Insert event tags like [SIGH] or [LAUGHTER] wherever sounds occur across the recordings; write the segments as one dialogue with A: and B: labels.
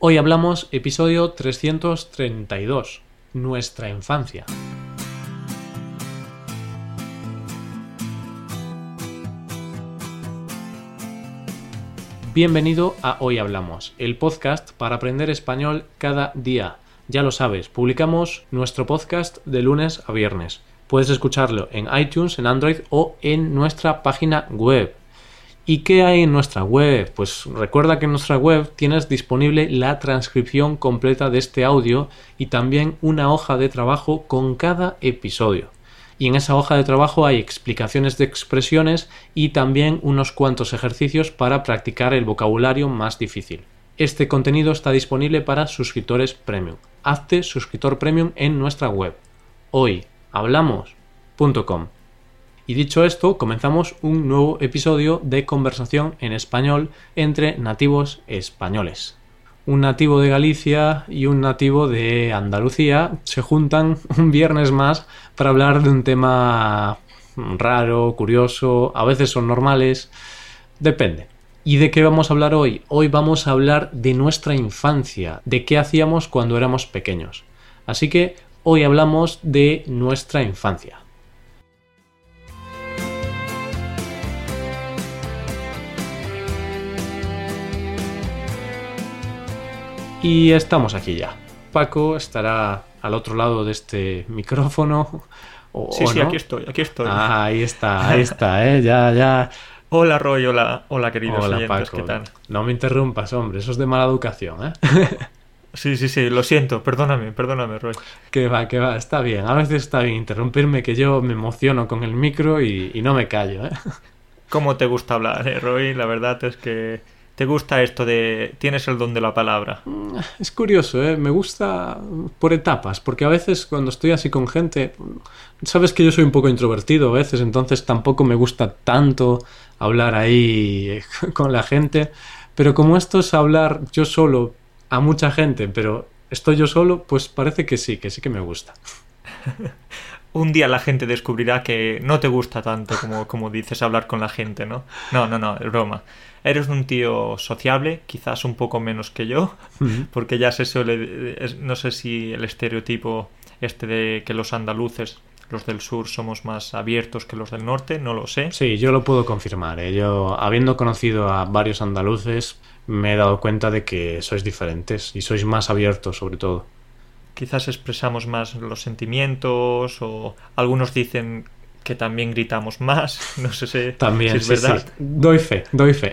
A: Hoy hablamos episodio 332, nuestra infancia. Bienvenido a Hoy Hablamos, el podcast para aprender español cada día. Ya lo sabes, publicamos nuestro podcast de lunes a viernes. Puedes escucharlo en iTunes, en Android o en nuestra página web. ¿Y qué hay en nuestra web? Pues recuerda que en nuestra web tienes disponible la transcripción completa de este audio y también una hoja de trabajo con cada episodio y en esa hoja de trabajo hay explicaciones de expresiones y también unos cuantos ejercicios para practicar el vocabulario más difícil. Este contenido está disponible para suscriptores premium. Hazte suscriptor premium en nuestra web hoyhablamos.com. Y dicho esto, comenzamos un nuevo episodio de conversación en español entre nativos españoles un nativo de Galicia y un nativo de Andalucía se juntan [LAUGHS] un viernes más para hablar de un tema raro, curioso, a veces son normales, depende. ¿Y de qué vamos a hablar hoy? Hoy vamos a hablar de nuestra infancia, de qué hacíamos cuando éramos pequeños. Así que hoy hablamos de nuestra infancia. Y estamos aquí ya. Paco estará al otro lado de este micrófono.
B: sí, sí, aquí estoy, aquí estoy.
A: Ah, ahí está, ahí está, ¿eh? Ya, ya.
B: Hola Roy, hola, hola queridos hola, oyentes, ¿qué tal?
A: No me interrumpas, hombre, eso es de mala educación, ¿eh? [LAUGHS]
B: Sí, sí, sí, lo siento, perdóname, perdóname, Roy.
A: Que va, que va, está bien. A veces está bien interrumpirme, que yo me emociono con el micro y, y no me callo, ¿eh? [LAUGHS]
B: ¿Cómo te gusta hablar, eh, Roy? La verdad es que ¿Te gusta esto de tienes el don de la palabra?
A: Mm, es curioso, ¿eh? me gusta por etapas, porque a veces cuando estoy así con gente, sabes que yo soy un poco introvertido a veces, entonces tampoco me gusta tanto hablar ahí [LAUGHS] con la gente, pero como esto es hablar yo solo a mucha gente, pero estoy yo solo, pues parece que sí, que sí que me gusta. [LAUGHS]
B: un día la gente descubrirá que no te gusta tanto como, como dices hablar con la gente, ¿no? No, no, no, es broma eres un tío sociable, quizás un poco menos que yo, [LAUGHS] porque ya se suele, no sé si el estereotipo este de que los andaluces, los del sur, somos más abiertos que los del norte, no lo sé.
A: Sí, yo lo puedo confirmar. ¿eh? Yo, habiendo conocido a varios andaluces, me he dado cuenta de que sois diferentes y sois más abiertos sobre todo.
B: Quizás expresamos más los sentimientos o algunos dicen que también gritamos más. [LAUGHS] No sé si,
A: también,
B: es verdad.
A: Doy fe, doy fe.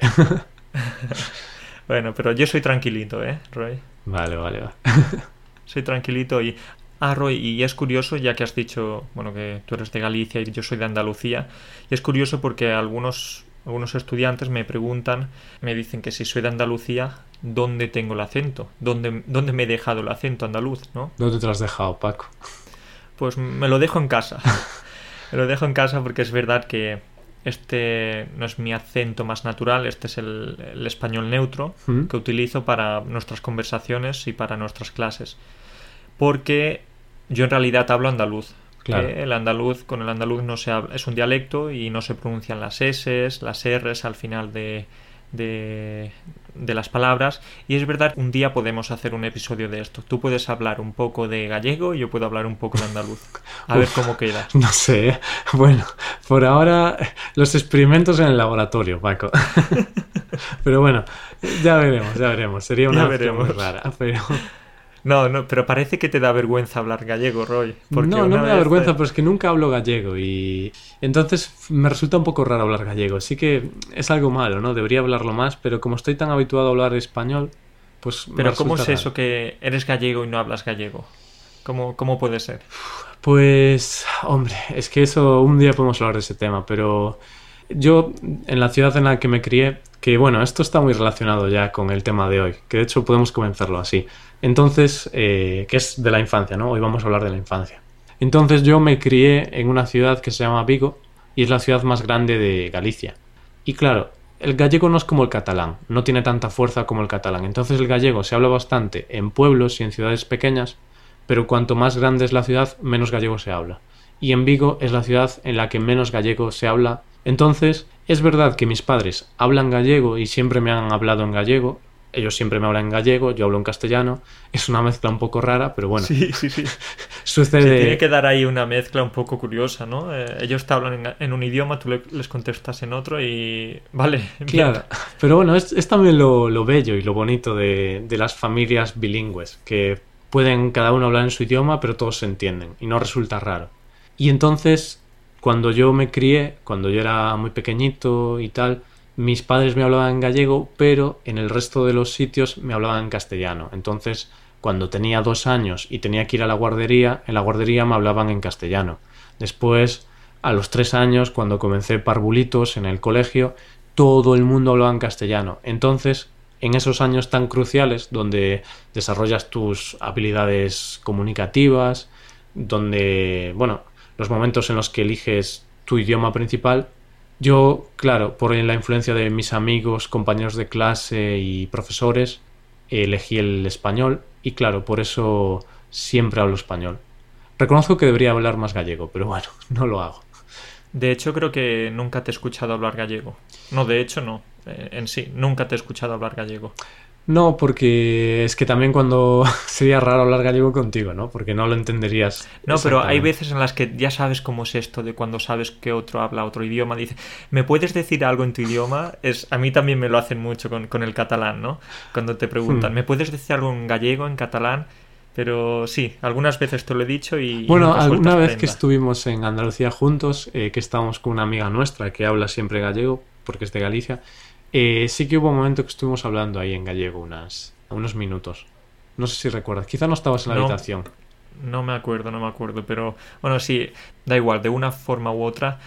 A: [LAUGHS]
B: bueno, pero yo soy tranquilito, ¿eh, Roy?
A: Vale, vale, vale. [LAUGHS]
B: soy tranquilito y... Ah, Roy, y es curioso, ya que has dicho, bueno, que tú eres de Galicia y yo soy de Andalucía, y es curioso porque algunos, algunos estudiantes me preguntan, me dicen que si soy de Andalucía, ¿dónde tengo el acento? ¿Dónde, dónde me he dejado el acento andaluz, no?
A: ¿Dónde te lo has dejado, Paco?
B: Pues me lo dejo en casa. Lo dejo en casa porque es verdad que este no es mi acento más natural, este es el, español neutro mm. que utilizo para nuestras conversaciones y para nuestras clases. Porque yo en realidad hablo andaluz. el andaluz, con el andaluz no se es un dialecto y no se pronuncian las S, las Rs al final de, de, las palabras. Y es verdad, un día podemos hacer un episodio de esto. Tú puedes hablar un poco de gallego y yo puedo hablar un poco de andaluz. A ver cómo queda. [LAUGHS]
A: No sé. ¿eh? Bueno, por ahora los experimentos en el laboratorio, Paco. [LAUGHS] Pero bueno, ya veremos, ya veremos. Sería una muy rara, pero...
B: No, no, pero parece que te da vergüenza hablar gallego, Roy.
A: no, no me da vergüenza, pero es que nunca hablo gallego y entonces me resulta un poco raro hablar gallego. Sí que es algo malo, ¿no? Debería hablarlo más, pero como estoy tan habituado a hablar español, pues...
B: Pero ¿cómo es eso que eres gallego y no hablas gallego? ¿Cómo, ¿Cómo puede ser?
A: Pues, hombre, es que eso un día podemos hablar de ese tema, pero yo en la ciudad en la que me crié, que bueno, esto está muy relacionado ya con el tema de hoy, que de hecho podemos comenzarlo así. Entonces, eh, que es de la infancia, ¿no? Hoy vamos a hablar de la infancia. Entonces yo me crié en una ciudad que se llama Vigo y es la ciudad más grande de Galicia. Y claro, el gallego no es como el catalán, no tiene tanta fuerza como el catalán. Entonces el gallego se habla bastante en pueblos y en ciudades pequeñas, pero cuanto más grande es la ciudad, menos gallego se habla. Y en Vigo es la ciudad en la que menos gallego se habla. Entonces, es verdad que mis padres hablan gallego y siempre me han hablado en gallego, ellos siempre me hablan en gallego, yo hablo en castellano. Es una mezcla un poco rara, pero bueno.
B: Sí, sí, sí. [LAUGHS]
A: Sucede.
B: tiene que dar ahí una mezcla un poco curiosa, ¿no? Eh, ellos te hablan en, un idioma, tú les contestas en otro y. Vale.
A: Claro. Pero bueno, es, también lo, bello y lo bonito de, de las familias bilingües, que pueden cada uno hablar en su idioma, pero todos se entienden y no resulta raro. Y entonces, cuando yo me crié, cuando yo era muy pequeñito y tal, mis padres me hablaban gallego, pero en el resto de los sitios me hablaban castellano. Entonces, cuando tenía dos años y tenía que ir a la guardería, en la guardería me hablaban en castellano. Después, a los tres años, cuando comencé parvulitos en el colegio, todo el mundo hablaba en castellano. Entonces, en esos años tan cruciales, donde desarrollas tus habilidades comunicativas, donde, bueno, los momentos en los que eliges tu idioma principal, yo, claro, por la influencia de mis amigos, compañeros de clase y profesores, elegí el español y claro, por eso siempre hablo español. Reconozco que debería hablar más gallego, pero bueno, [LAUGHS] no lo hago.
B: De hecho, creo que nunca te he escuchado hablar gallego. No, de hecho, no. Eh, en sí, nunca te he escuchado hablar gallego.
A: No, porque es que también cuando [LAUGHS] sería raro hablar gallego contigo, ¿no? Porque no lo entenderías.
B: No, pero hay veces en las que ya sabes cómo es esto de cuando sabes que otro habla otro idioma. Dice, ¿me puedes decir algo en tu idioma? Es, a mí también me lo hacen mucho con, el catalán, ¿no? Cuando te preguntan, hmm. ¿me puedes decir algo en gallego, en catalán? Pero sí, algunas veces te lo he dicho y...
A: Bueno, alguna vez que estuvimos en Andalucía juntos, eh, que estábamos con una amiga nuestra que habla siempre gallego, porque es de Galicia, eh, sí que hubo un momento que estuvimos hablando ahí en gallego unas, unos minutos. No sé si recuerdas. Quizá no estabas en la habitación.
B: No me acuerdo, no me acuerdo. Pero bueno, sí, da igual. De una forma u otra,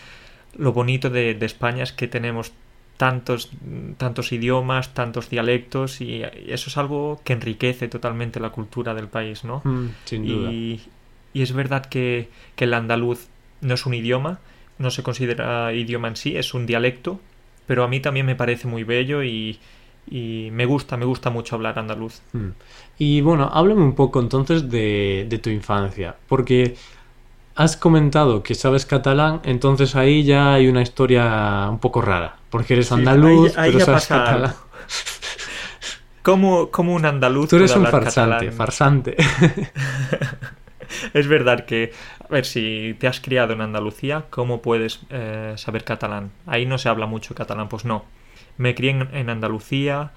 B: lo bonito de, España es que tenemos tantos, tantos idiomas, tantos dialectos y eso es algo que enriquece totalmente la cultura del país, ¿no?
A: Mm, sin duda.
B: Y, y, es verdad que, que el andaluz no es un idioma, no se considera idioma en sí, es un dialecto, pero a mí también me parece muy bello y, me gusta, me gusta mucho hablar andaluz.
A: Mm. Y bueno, háblame un poco entonces de, tu infancia, porque has comentado que sabes catalán, entonces ahí ya hay una historia un poco rara, porque eres andaluz, pero sabes catalán.
B: ¿Cómo, un andaluz
A: Tú eres un farsante, farsante. [LAUGHS]
B: es verdad que, a ver, si te has criado en Andalucía, ¿cómo puedes eh, saber catalán? Ahí no se habla mucho catalán, pues no. Me crié en, Andalucía,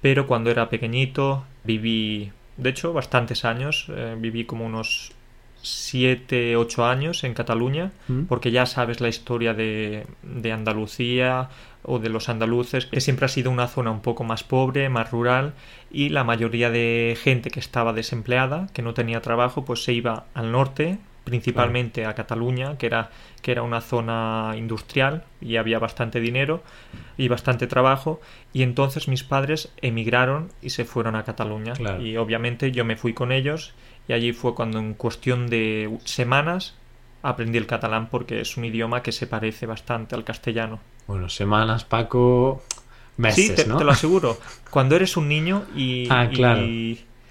B: pero cuando era pequeñito viví, de hecho, bastantes años, eh, viví como unos 7, 8 años en Cataluña, mm. porque ya sabes la historia de, de, Andalucía o de los andaluces, que siempre ha sido una zona un poco más pobre, más rural, y la mayoría de gente que estaba desempleada, que no tenía trabajo, pues se iba al norte, principalmente a Cataluña, que era, que era una zona industrial y había bastante dinero y bastante trabajo, y entonces mis padres emigraron y se fueron a Cataluña, y obviamente yo me fui con ellos, y allí fue cuando en cuestión de semanas aprendí el catalán porque es un idioma que se parece bastante al castellano.
A: Bueno, semanas, Paco, meses,
B: sí, te,
A: te
B: lo aseguro. Cuando eres un niño y, [LAUGHS]
A: ah, claro.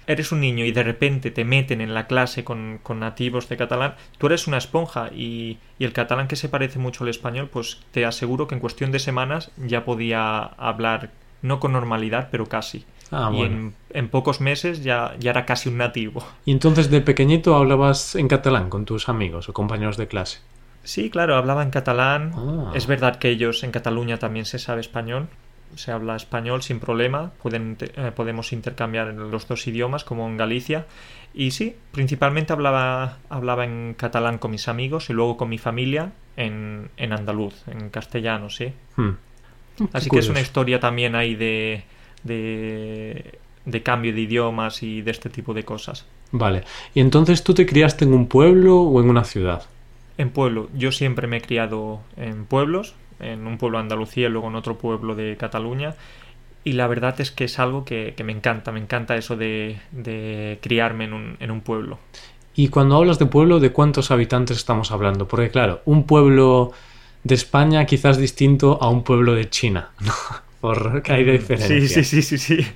B: eres un niño y de repente te meten en la clase con, nativos de catalán, tú eres una esponja y, y, el catalán que se parece mucho al español, pues te aseguro que en cuestión de semanas ya podía hablar, no con normalidad, pero casi.
A: Ah,
B: y en, pocos meses ya, ya era casi un nativo. [LAUGHS]
A: ¿Y entonces de pequeñito hablabas en catalán con tus amigos o compañeros de clase?
B: Sí, claro, hablaba en catalán. Ah. Es verdad que ellos en Cataluña también se sabe español. Se habla español sin problema. Pueden, eh, podemos intercambiar los dos idiomas como en Galicia. Y sí, principalmente hablaba, hablaba en catalán con mis amigos y luego con mi familia en, en andaluz, en castellano, sí.
A: Hmm.
B: Así que es una historia también ahí de, de, de cambio de idiomas y de este tipo de cosas.
A: Vale. ¿Y entonces tú te criaste en un pueblo o en una ciudad?
B: En pueblo. Yo siempre me he criado en pueblos, en un pueblo de Andalucía y luego en otro pueblo de Cataluña. Y la verdad es que es algo que, me encanta, me encanta eso de, de criarme en un, en un, pueblo.
A: Y cuando hablas de pueblo, ¿de cuántos habitantes estamos hablando? Porque claro, un pueblo de España quizás distinto a un pueblo de China, [LAUGHS] ¿no? Porque [LAUGHS] hay diferencia.
B: Sí, sí, sí, sí, sí.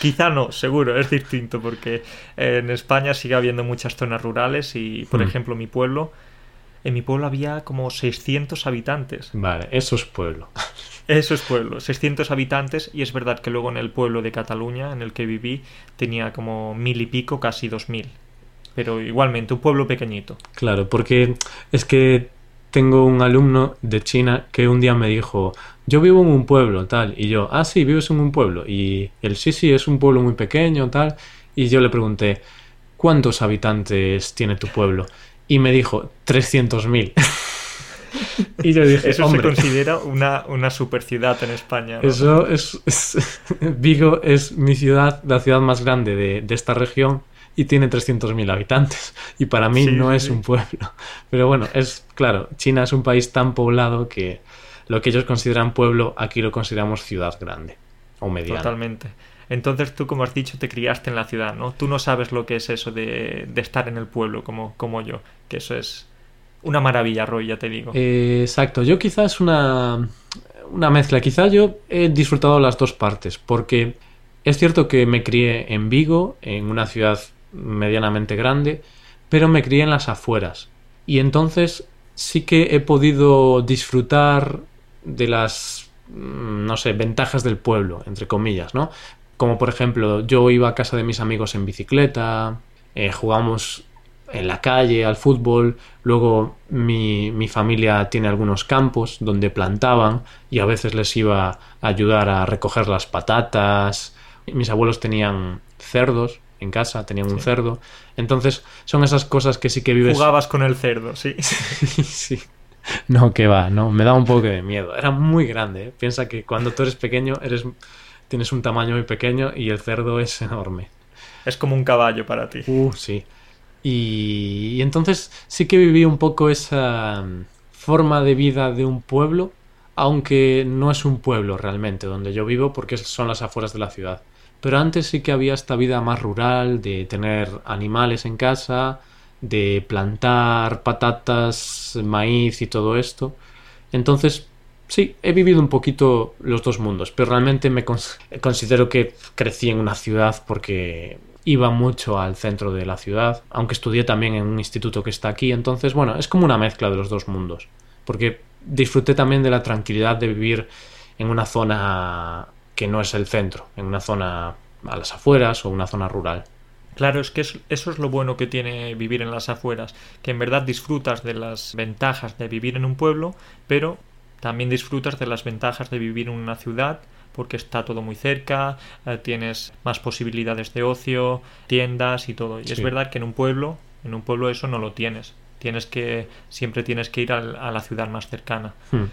B: Quizá no, seguro, es distinto, porque en España sigue habiendo muchas zonas rurales y, por hmm. ejemplo, mi pueblo en mi pueblo había como 600 habitantes.
A: Vale, eso es pueblo.
B: Eso es pueblo, 600 habitantes y es verdad que luego en el pueblo de Cataluña en el que viví tenía como mil y pico, casi dos mil. Pero igualmente, un pueblo pequeñito.
A: Claro, porque es que tengo un alumno de China que un día me dijo, yo vivo en un pueblo, tal, y yo, ah, sí, vives en un pueblo, y él, sí, sí, es un pueblo muy pequeño, tal, y yo le pregunté, ¿cuántos habitantes tiene tu pueblo? Y me dijo, 300.000. [LAUGHS]
B: y yo dije, eso se considera una, una super ciudad en España.
A: Eso es, [LAUGHS] Vigo es mi ciudad, la ciudad más grande de, de esta región y tiene 300.000 habitantes. Y para mí no es un pueblo. [LAUGHS] Pero bueno, es claro, China es un país tan poblado que lo que ellos consideran pueblo, aquí lo consideramos ciudad grande o mediana.
B: Totalmente. Entonces tú, como has dicho, te criaste en la ciudad, ¿no? Tú no sabes lo que es eso de, de estar en el pueblo como, como yo, que eso es una maravilla, Roy, ya te digo.
A: Eh, exacto, yo quizás una, una mezcla, quizás yo he disfrutado las dos partes, porque es cierto que me crié en Vigo, en una ciudad medianamente grande, pero me crié en las afueras. Y entonces sí que he podido disfrutar de las, mm, no sé, ventajas del pueblo, entre comillas, ¿no? Como por ejemplo, yo iba a casa de mis amigos en bicicleta, eh, jugamos en la calle al fútbol, luego mi, mi, familia tiene algunos campos donde plantaban y a veces les iba a ayudar a recoger las patatas, mis abuelos tenían cerdos en casa, tenían un cerdo. Entonces, son esas cosas que sí que vives.
B: Jugabas con el cerdo, sí. [LAUGHS]
A: sí, [LAUGHS] No, que va, no, me da un poco de miedo. Era muy grande, ¿eh? Piensa que cuando tú eres pequeño, eres tienes un tamaño muy pequeño y el cerdo es enorme.
B: Es como un caballo para ti.
A: Uh, sí. Y, y entonces sí que viví un poco esa mm, forma de vida de un pueblo, aunque no es un pueblo realmente donde yo vivo porque son las afueras de la ciudad. Pero antes sí que había esta vida más rural, de tener animales en casa, de plantar patatas, maíz y todo esto. Entonces, sí, he vivido un poquito los dos mundos, pero realmente me considero que crecí en una ciudad porque iba mucho al centro de la ciudad, aunque estudié también en un instituto que está aquí, entonces, bueno, es como una mezcla de los dos mundos, porque disfruté también de la tranquilidad de vivir en una zona que no es el centro, en una zona a las afueras o una zona rural.
B: Claro, es que eso es lo bueno que tiene vivir en las afueras, que en verdad disfrutas de las ventajas de vivir en un pueblo, pero también disfrutas de las ventajas de vivir en una ciudad, porque está todo muy cerca, eh, tienes más posibilidades de ocio, tiendas y todo. Y es verdad que en un pueblo, en un pueblo eso no lo tienes. Tienes que siempre tienes que ir a, la ciudad más cercana. Hmm.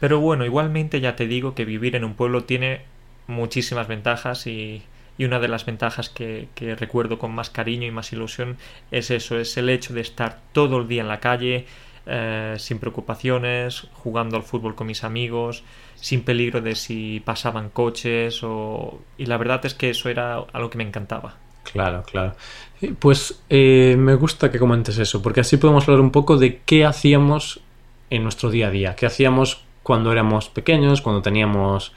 B: Pero bueno, igualmente ya te digo que vivir en un pueblo tiene muchísimas ventajas y, una de las ventajas que, recuerdo con más cariño y más ilusión es eso, es el hecho de estar todo el día en la calle, eh, sin preocupaciones, jugando al fútbol con mis amigos, sin peligro de si pasaban coches o... y la verdad es que eso era algo que me encantaba.
A: Claro, claro. Pues eh, me gusta que comentes eso, porque así podemos hablar un poco de qué hacíamos en nuestro día a día, qué hacíamos cuando éramos pequeños, cuando teníamos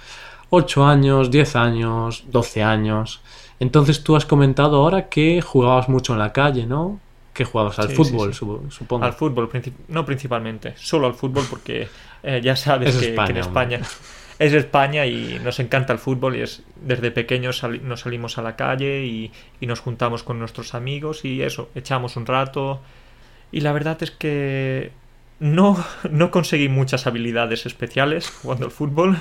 A: 8 años, 10 años, 12 años. Entonces tú has comentado ahora que jugabas mucho en la calle, ¿no? Que jugabas al fútbol, supongo.
B: Al fútbol, no principalmente, solo al fútbol porque eh, ya sabes que, en España es España y nos encanta el fútbol y es desde pequeños nos salimos a la calle y, y nos juntamos con nuestros amigos y eso, echamos un rato. Y la verdad es que no, no conseguí muchas habilidades especiales jugando al fútbol.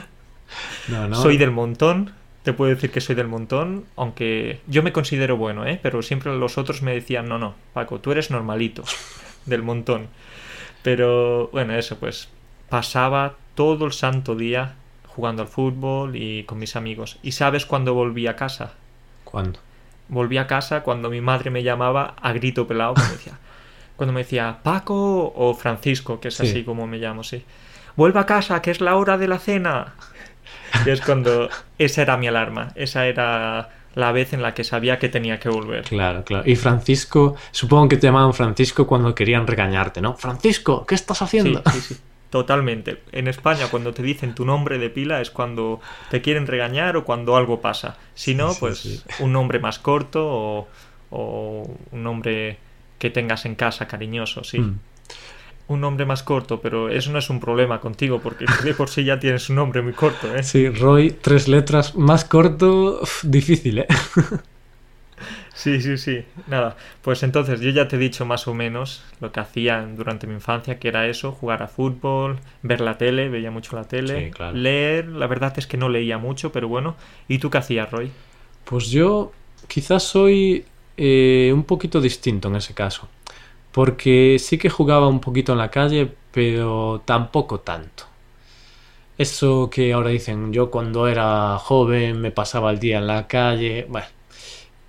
B: Soy del montón, te puedo decir que soy del montón, aunque yo me considero bueno, ¿eh? Pero siempre los otros me decían, no, no, Paco, tú eres normalito, [LAUGHS] del montón. Pero bueno, eso pues, pasaba todo el santo día jugando al fútbol y con mis amigos. ¿Y sabes cuándo volví a casa?
A: ¿Cuándo?
B: Volví a casa cuando mi madre me llamaba a grito pelado, decía, [LAUGHS] cuando me decía Paco o Francisco, que es así como me llamo, sí. Vuelva a casa, que es la hora de la cena. Y es cuando esa era mi alarma, esa era la vez en la que sabía que tenía que volver.
A: Claro, claro. Y Francisco, supongo que te llamaban Francisco cuando querían regañarte, ¿no? Francisco, ¿qué estás haciendo?
B: Sí, sí, sí. Totalmente. En España, cuando te dicen tu nombre de pila, es cuando te quieren regañar o cuando algo pasa. Si no, pues un nombre más corto o, un nombre que tengas en casa cariñoso, sí. Mm. Un nombre más corto, pero eso no es un problema contigo, porque de por sí ya tienes un nombre muy corto, ¿eh?
A: Sí, Roy, tres letras, más corto, difícil, ¿eh?
B: Sí, sí, sí. Nada, pues entonces yo ya te he dicho más o menos lo que hacía durante mi infancia, que era eso, jugar a fútbol, ver la tele, veía mucho la tele, leer, la verdad es que no leía mucho, pero bueno. ¿Y tú qué hacías, Roy?
A: Pues yo quizás soy eh, un poquito distinto en ese caso, porque sí que jugaba un poquito en la calle, pero tampoco tanto. Eso que ahora dicen, yo cuando era joven me pasaba el día en la calle, bueno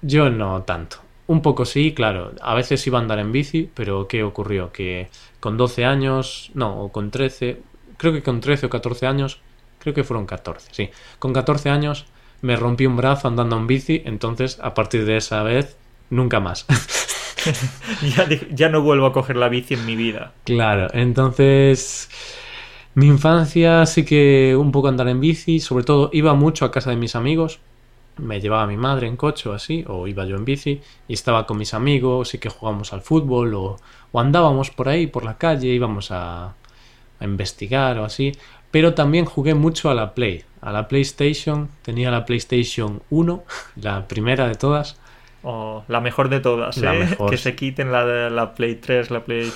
A: yo no tanto. Un poco sí, claro. A veces iba a andar en bici, pero ¿qué ocurrió? Que con 12 años, no, o con 13, creo que con 13 o 14 años, creo que fueron 14, sí. Con 14 años me rompí un brazo andando en bici, entonces a partir de esa vez, nunca más. [LAUGHS] [LAUGHS]
B: ya, no vuelvo a coger la bici en mi vida.
A: Claro, entonces... Mi infancia sí que un poco andar en bici, sobre todo iba mucho a casa de mis amigos, me llevaba mi madre en coche o así, o iba yo en bici y estaba con mis amigos y que jugábamos al fútbol o, andábamos por ahí, por la calle, íbamos a, a, investigar o así. Pero también jugué mucho a la Play, a la PlayStation, tenía la PlayStation 1, [LAUGHS] la primera de todas.
B: O la mejor de todas, ¿eh? que se quiten la, la Play 3, la Play...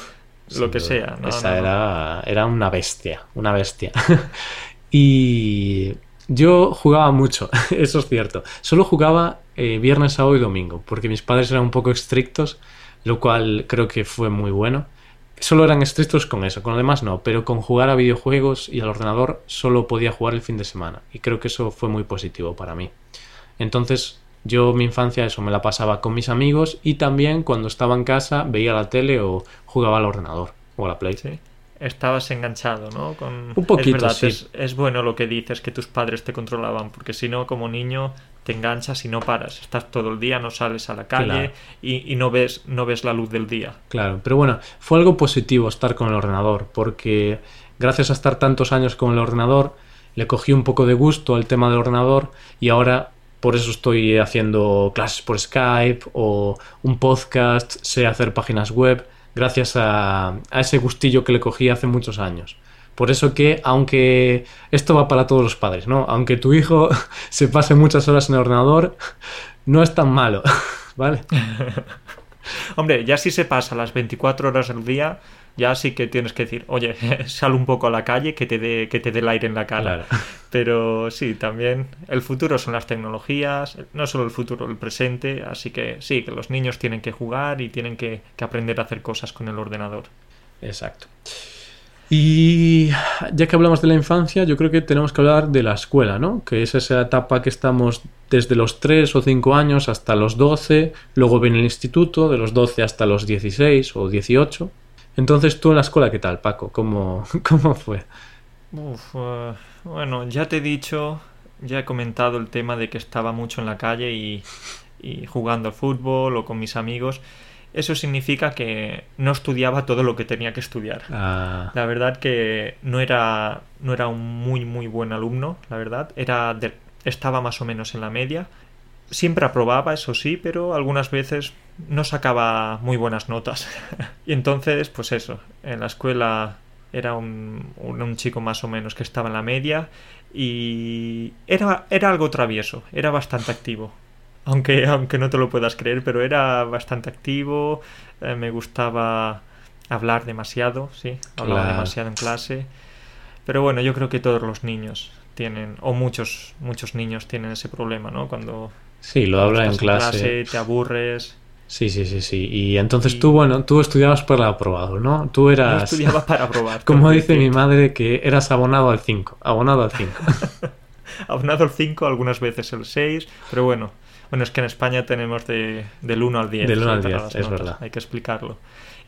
B: lo que sea.
A: esa era, era una bestia, una bestia. [LAUGHS] y yo jugaba mucho, [LAUGHS] eso es cierto. Solo jugaba eh, viernes, sábado y domingo, porque mis padres eran un poco estrictos, lo cual creo que fue muy bueno. Solo eran estrictos con eso, con lo demás no, pero con jugar a videojuegos y al ordenador solo podía jugar el fin de semana, y creo que eso fue muy positivo para mí. Entonces, yo mi infancia eso me la pasaba con mis amigos y también cuando estaba en casa veía la tele o jugaba al ordenador o a la Play
B: estabas enganchado, ¿no? Con...
A: Un poquito,
B: es, es, bueno lo que dices, que tus padres te controlaban, porque si no, como niño, te enganchas y no paras. Estás todo el día, no sales a la calle y, no, ves, no ves la luz del día.
A: Claro, pero bueno, fue algo positivo estar con el ordenador, porque gracias a estar tantos años con el ordenador, le cogí un poco de gusto al tema del ordenador y ahora por eso estoy haciendo clases por Skype o un podcast, sé hacer páginas web gracias a, ese gustillo que le cogí hace muchos años. Por eso que, aunque esto va para todos los padres, ¿no? Aunque tu hijo [LAUGHS] se pase muchas horas en el ordenador, no es tan malo, [LAUGHS] ¿vale? [LAUGHS]
B: Hombre, ya si se pasa las 24 horas del día, ya sí que tienes que decir, oye, [LAUGHS] sal un poco a la calle que te dé, que te dé el aire en la cara. [LAUGHS] Pero sí, también el futuro son las tecnologías, no solo el futuro, el presente, así que sí, que los niños tienen que jugar y tienen que, aprender a hacer cosas con el ordenador.
A: Exacto. Y ya que hablamos de la infancia, yo creo que tenemos que hablar de la escuela, ¿no? Que es esa etapa que estamos desde los 3 o 5 años hasta los 12, luego viene el instituto, de los 12 hasta los 16 o 18 entonces, tú en la escuela, ¿qué tal, Paco? ¿Cómo, [LAUGHS] cómo fue?
B: Eh, bueno, ya te he dicho, ya he comentado el tema de que estaba mucho en la calle y, jugando al fútbol o con mis amigos. Eso significa que no estudiaba todo lo que tenía que estudiar. Ah. La verdad que no era, no era un muy, muy buen alumno, la verdad. Era estaba más o menos en la media. Siempre aprobaba, eso sí, pero algunas veces no sacaba muy buenas notas. [LAUGHS] y entonces, pues eso, en la escuela era un, un, chico más o menos que estaba en la media y era, era algo travieso, era bastante activo. Aunque, aunque no te lo puedas creer, pero era bastante activo, eh, me gustaba hablar demasiado, sí, hablaba demasiado en clase. Pero bueno, yo creo que todos los niños tienen, o muchos, muchos niños tienen ese problema, ¿no? Cuando...
A: Sí, lo habla en clase.
B: Te aburres
A: Sí, sí, sí, sí. Y entonces tú, bueno, tú estudiabas para aprobado, ¿no? Tú eras...
B: Yo estudiaba [LAUGHS] para aprobar.
A: Como dice mi madre, que eras abonado al 5. Abonado al 5. [LAUGHS]
B: abonado al 5, algunas veces el 6, pero bueno. Bueno, es que en España tenemos de, del 1 al 10.
A: Del 1 al 10, es verdad.
B: Hay que explicarlo.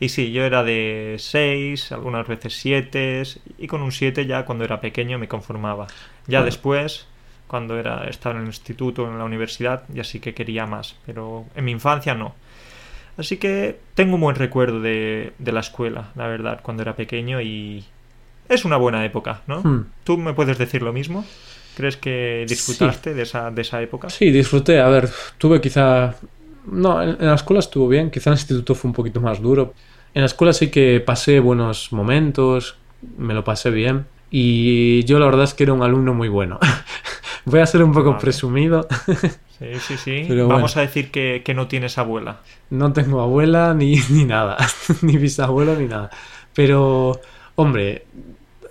B: Y sí, yo era de 6, algunas veces 7, y con un 7 ya cuando era pequeño me conformaba. Ya después, cuando era, estaba en el instituto, en la universidad, ya sí que quería más, pero en mi infancia no. Así que tengo un buen recuerdo de, la escuela, la verdad, cuando era pequeño y es una buena época, ¿no? Hmm. ¿Tú me puedes decir lo mismo? ¿Crees que disfrutaste de, esa, de esa época?
A: Sí, disfruté. A ver, tuve quizá... No, en, la escuela estuvo bien, quizá en el instituto fue un poquito más duro. En la escuela sí que pasé buenos momentos, me lo pasé bien. Y yo la verdad es que era un alumno muy bueno. [LAUGHS] Voy a ser un poco presumido.
B: Sí, sí, sí. [LAUGHS] Vamos a decir que, no tienes abuela.
A: No tengo abuela ni, [LAUGHS] ni nada. [LAUGHS] ni bisabuelo ni nada. Pero, hombre,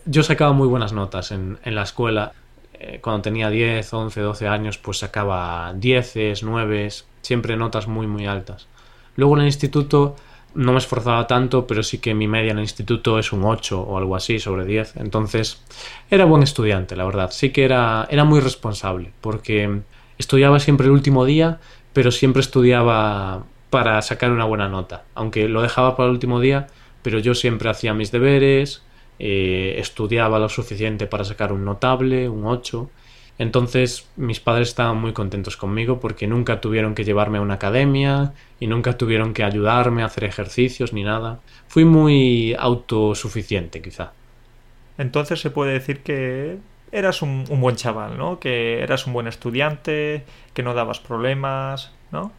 A: yo sacaba muy buenas notas en, en la escuela. Eh, cuando tenía 10, 11, 12 años, pues sacaba 10, 9, siempre notas muy, muy altas. Luego en el instituto no me esforzaba tanto, pero sí que mi media en el instituto es un 8 o algo así sobre 10. Entonces, era buen estudiante, la verdad. Sí que era, era muy responsable, porque estudiaba siempre el último día, pero siempre estudiaba para sacar una buena nota. Aunque lo dejaba para el último día, pero yo siempre hacía mis deberes, eh, estudiaba lo suficiente para sacar un notable, un 8. Entonces mis padres estaban muy contentos conmigo porque nunca tuvieron que llevarme a una academia y nunca tuvieron que ayudarme a hacer ejercicios ni nada. Fui muy autosuficiente quizá.
B: Entonces se puede decir que eras un, buen chaval, ¿no? Que eras un buen estudiante, que no dabas problemas, ¿no?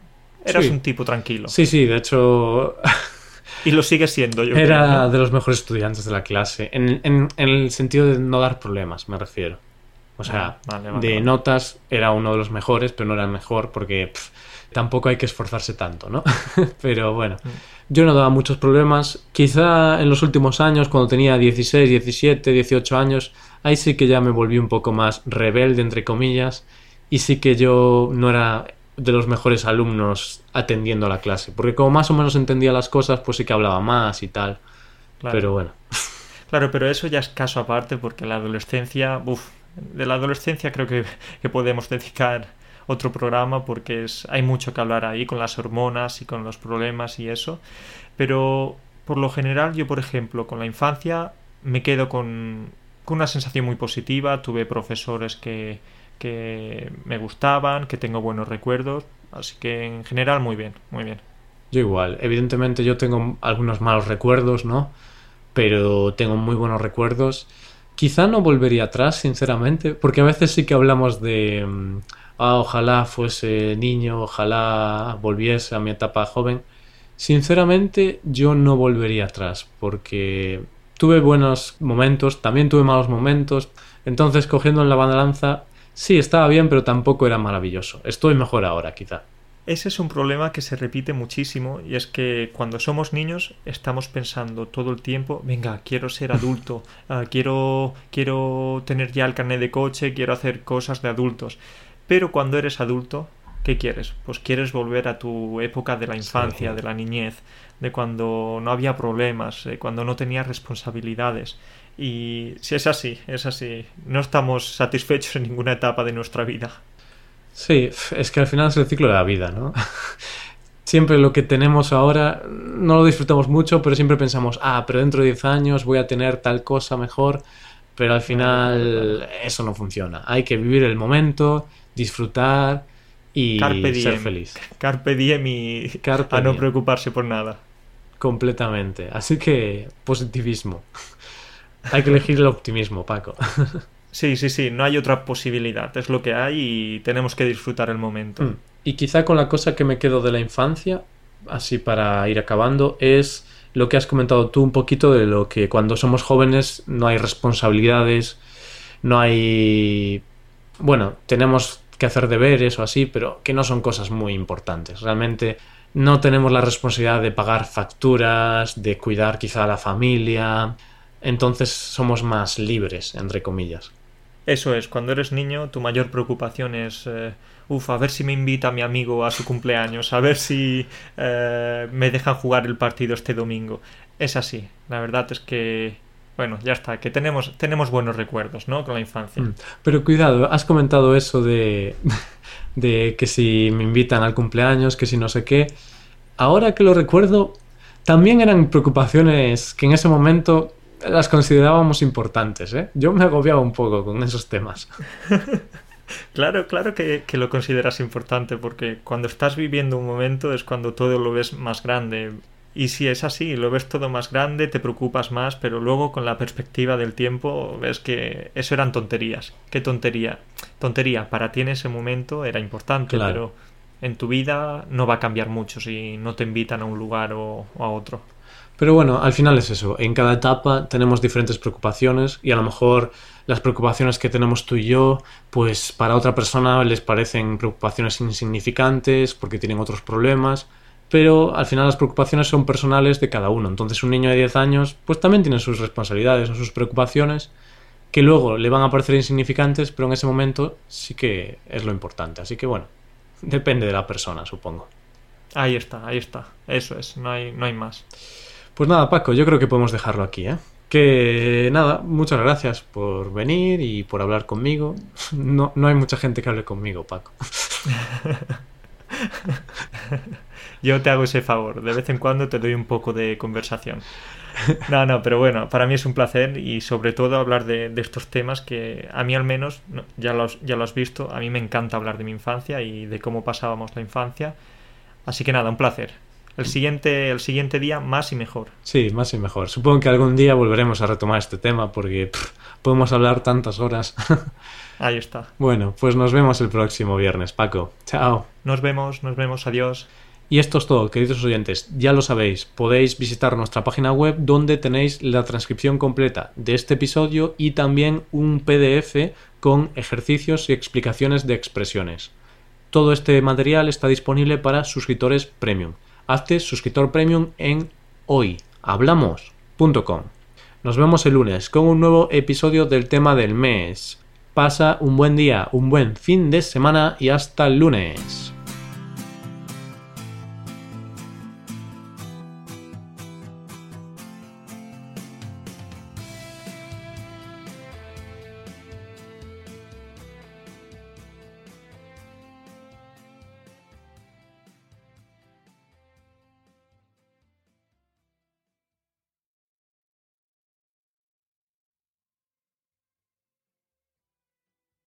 B: Eras un tipo tranquilo.
A: Sí, sí, de hecho... [LAUGHS]
B: y lo sigue siendo, yo
A: Era de los mejores estudiantes de la clase, en el sentido de no dar problemas, me refiero. O sea, de notas era uno de los mejores, pero no era el mejor porque tampoco hay que esforzarse tanto, ¿no? [LAUGHS] pero bueno, mm. yo no daba muchos problemas. Quizá en los últimos años, cuando tenía 16, 17, 18 años, ahí sí que ya me volví un poco más rebelde, entre comillas, y sí que yo no era de los mejores alumnos atendiendo a la clase, porque como más o menos entendía las cosas, pues sí que hablaba más y tal. Pero bueno.
B: Claro, pero eso ya es caso aparte porque la adolescencia, uff, de la adolescencia creo que, podemos dedicar otro programa porque es, hay mucho que hablar ahí con las hormonas y con los problemas y eso. Pero por lo general yo, por ejemplo, con la infancia me quedo con, con una sensación muy positiva. Tuve profesores que, que me gustaban, que tengo buenos recuerdos. Así que en general muy bien, muy bien.
A: Yo igual. Evidentemente yo tengo algunos malos recuerdos, ¿no? Pero tengo muy buenos recuerdos. Quizá no volvería atrás, sinceramente, porque a veces sí que hablamos de, mm, ah, ojalá fuese niño, ojalá volviese a mi etapa joven. Sinceramente, yo no volvería atrás, porque tuve buenos momentos, también tuve malos momentos, entonces cogiendo en la balanza, sí, estaba bien, pero tampoco era maravilloso. Estoy mejor ahora, quizá.
B: Ese es un problema que se repite muchísimo y es que cuando somos niños estamos pensando todo el tiempo, venga, quiero ser adulto, [LAUGHS] ah, quiero, quiero tener ya el carnet de coche, quiero hacer cosas de adultos. Pero cuando eres adulto, ¿qué quieres? Pues quieres volver a tu época de la infancia, de la niñez, de cuando no había problemas, cuando no tenías responsabilidades. Y si es así, es así, no estamos satisfechos en ninguna etapa de nuestra vida.
A: Sí, es que al final es el ciclo de la vida, ¿no? [LAUGHS] siempre lo que tenemos ahora no lo disfrutamos mucho, pero siempre pensamos, ah, pero dentro de 10 años voy a tener tal cosa mejor, pero al final eso no funciona. Hay que vivir el momento, disfrutar y ser feliz.
B: Carpe diem y a no preocuparse por nada.
A: Completamente. Así que positivismo. [LAUGHS] Hay que elegir el optimismo, Paco. [LAUGHS]
B: Sí, sí, sí, no hay otra posibilidad, es lo que hay y tenemos que disfrutar el momento. Mm.
A: Y quizá con la cosa que me quedo de la infancia, así para ir acabando, es lo que has comentado tú un poquito de lo que cuando somos jóvenes no hay responsabilidades, no hay... Bueno, tenemos que hacer deberes o así, pero que no son cosas muy importantes. Realmente no tenemos la responsabilidad de pagar facturas, de cuidar quizá a la familia, entonces somos más libres, entre comillas.
B: Eso es, cuando eres niño tu mayor preocupación es, eh, uff, a ver si me invita mi amigo a su cumpleaños, a ver si eh, me dejan jugar el partido este domingo. Es así, la verdad es que, bueno, ya está, que tenemos, tenemos buenos recuerdos, ¿no? Con la infancia. Mm,
A: pero cuidado, has comentado eso de, [LAUGHS] de que si me invitan al cumpleaños, que si no sé qué. Ahora que lo recuerdo, también eran preocupaciones que en ese momento las considerábamos importantes, ¿eh? Yo me agobiaba un poco con esos temas. [LAUGHS]
B: claro, claro que, lo consideras importante, porque cuando estás viviendo un momento es cuando todo lo ves más grande. Y si es así, lo ves todo más grande, te preocupas más, pero luego con la perspectiva del tiempo ves que eso eran tonterías. ¿Qué tontería? Tontería, para ti en ese momento era importante, pero en tu vida no va a cambiar mucho si no te invitan a un lugar o a otro.
A: Pero bueno, al final es eso. En cada etapa tenemos diferentes preocupaciones y a lo mejor las preocupaciones que tenemos tú y yo, pues para otra persona les parecen preocupaciones insignificantes porque tienen otros problemas. Pero al final las preocupaciones son personales de cada uno. Entonces un niño de 10 años pues también tiene sus responsabilidades o sus preocupaciones que luego le van a parecer insignificantes, pero en ese momento sí que es lo importante. Así que bueno, depende de la persona, supongo.
B: Ahí está, ahí está. Eso es, no hay, no hay más.
A: Pues nada, Paco, yo creo que podemos dejarlo aquí, ¿eh? Que nada, muchas gracias por venir y por hablar conmigo. No, no hay mucha gente que hable conmigo, Paco. [LAUGHS]
B: yo te hago ese favor, de vez en cuando te doy un poco de conversación. [LAUGHS] No, no, pero bueno, para mí es un placer y sobre todo hablar de, estos temas que a mí al menos, ya, los, ya lo has visto, a mí me encanta hablar de mi infancia y de cómo pasábamos la infancia. Así que nada, un placer el siguiente, el siguiente día más y mejor.
A: Sí, más y mejor. Supongo que algún día volveremos a retomar este tema porque podemos hablar tantas horas. [LAUGHS]
B: Ahí está.
A: Bueno, pues nos vemos el próximo viernes, Paco. Chao.
B: Nos vemos, nos vemos, adiós.
A: Y esto es todo, queridos oyentes. Ya lo sabéis, podéis visitar nuestra página web donde tenéis la transcripción completa de este episodio y también un PDF con ejercicios y explicaciones de expresiones. Todo este material está disponible para suscriptores premium hazte suscriptor premium en hoyhablamos.com. Nos vemos el lunes con un nuevo episodio del tema del mes. Pasa un buen día, un buen fin de semana y hasta el lunes.